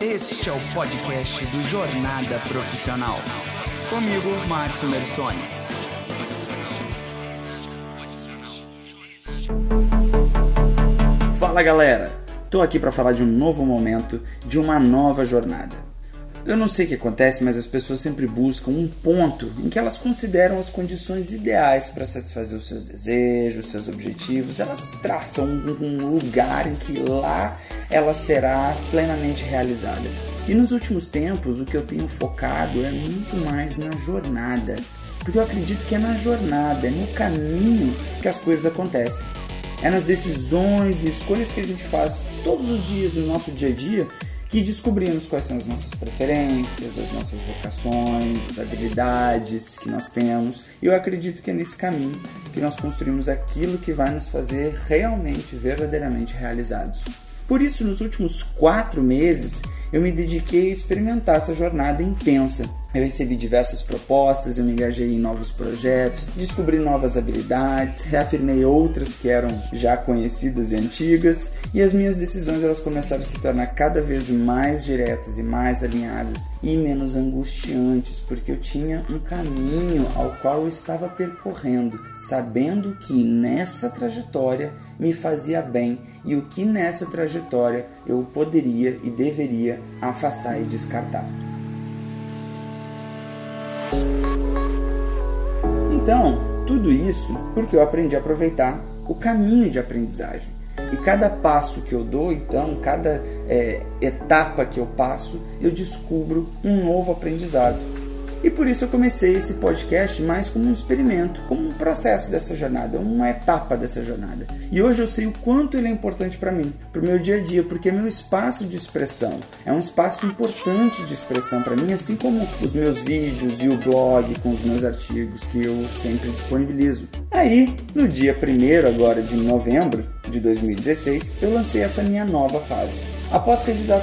Este é o podcast do Jornada Profissional. Comigo, Márcio Mersoni. Fala galera, tô aqui para falar de um novo momento, de uma nova jornada. Eu não sei o que acontece, mas as pessoas sempre buscam um ponto em que elas consideram as condições ideais para satisfazer os seus desejos, os seus objetivos. Elas traçam um lugar em que lá ela será plenamente realizada. E nos últimos tempos, o que eu tenho focado é muito mais na jornada. Porque eu acredito que é na jornada, é no caminho que as coisas acontecem. É nas decisões e escolhas que a gente faz todos os dias no nosso dia a dia que descobrimos quais são as nossas preferências, as nossas vocações, as habilidades que nós temos. E eu acredito que é nesse caminho que nós construímos aquilo que vai nos fazer realmente, verdadeiramente realizados. Por isso, nos últimos quatro meses, eu me dediquei a experimentar essa jornada intensa. Eu recebi diversas propostas, eu me engajei em novos projetos, descobri novas habilidades, reafirmei outras que eram já conhecidas e antigas, e as minhas decisões elas começaram a se tornar cada vez mais diretas e mais alinhadas e menos angustiantes, porque eu tinha um caminho ao qual eu estava percorrendo, sabendo que nessa trajetória me fazia bem e o que nessa trajetória eu poderia e deveria afastar e descartar. Então, tudo isso porque eu aprendi a aproveitar o caminho de aprendizagem. E cada passo que eu dou, então, cada é, etapa que eu passo, eu descubro um novo aprendizado. E por isso eu comecei esse podcast mais como um experimento, como um processo dessa jornada, uma etapa dessa jornada. E hoje eu sei o quanto ele é importante para mim, para o meu dia a dia, porque é meu espaço de expressão. É um espaço importante de expressão para mim, assim como os meus vídeos e o blog com os meus artigos que eu sempre disponibilizo. Aí, no dia 1 agora de novembro de 2016, eu lancei essa minha nova fase Após revisar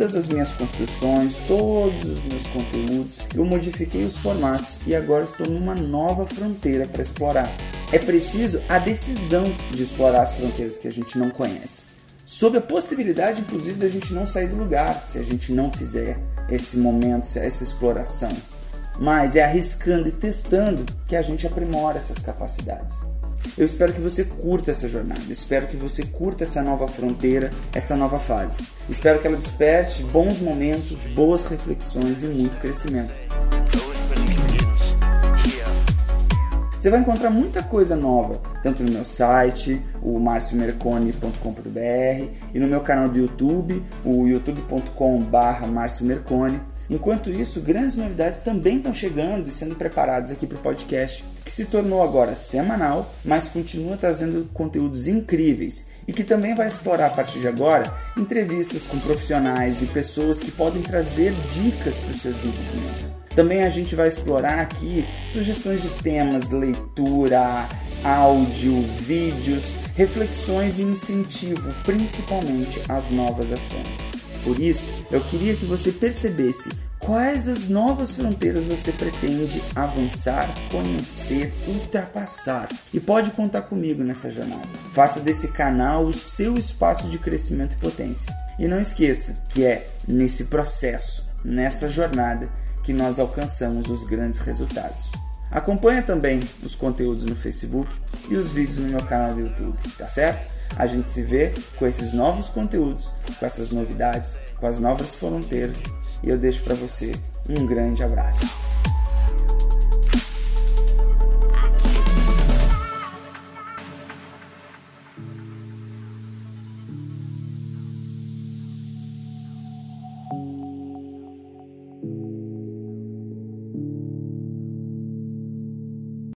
todas as minhas construções, todos os meus conteúdos, eu modifiquei os formatos e agora estou numa nova fronteira para explorar. É preciso a decisão de explorar as fronteiras que a gente não conhece. Sob a possibilidade, inclusive, da gente não sair do lugar se a gente não fizer esse momento, essa exploração. Mas é arriscando e testando que a gente aprimora essas capacidades. Eu espero que você curta essa jornada, espero que você curta essa nova fronteira, essa nova fase. Espero que ela desperte bons momentos, boas reflexões e muito crescimento. Você vai encontrar muita coisa nova, tanto no meu site, o marciomercone.com.br, e no meu canal do YouTube, o youtube.com.br marciomercone. Enquanto isso, grandes novidades também estão chegando e sendo preparadas aqui para o podcast, que se tornou agora semanal, mas continua trazendo conteúdos incríveis e que também vai explorar a partir de agora entrevistas com profissionais e pessoas que podem trazer dicas para o seu desenvolvimento. Também a gente vai explorar aqui sugestões de temas, leitura, áudio, vídeos, reflexões e incentivo, principalmente às novas ações. Por isso, eu queria que você percebesse quais as novas fronteiras você pretende avançar, conhecer, ultrapassar. E pode contar comigo nessa jornada. Faça desse canal o seu espaço de crescimento e potência. E não esqueça que é nesse processo, nessa jornada, que nós alcançamos os grandes resultados. Acompanhe também os conteúdos no Facebook e os vídeos no meu canal do YouTube, tá certo? A gente se vê com esses novos conteúdos, com essas novidades, com as novas fronteiras e eu deixo para você um grande abraço.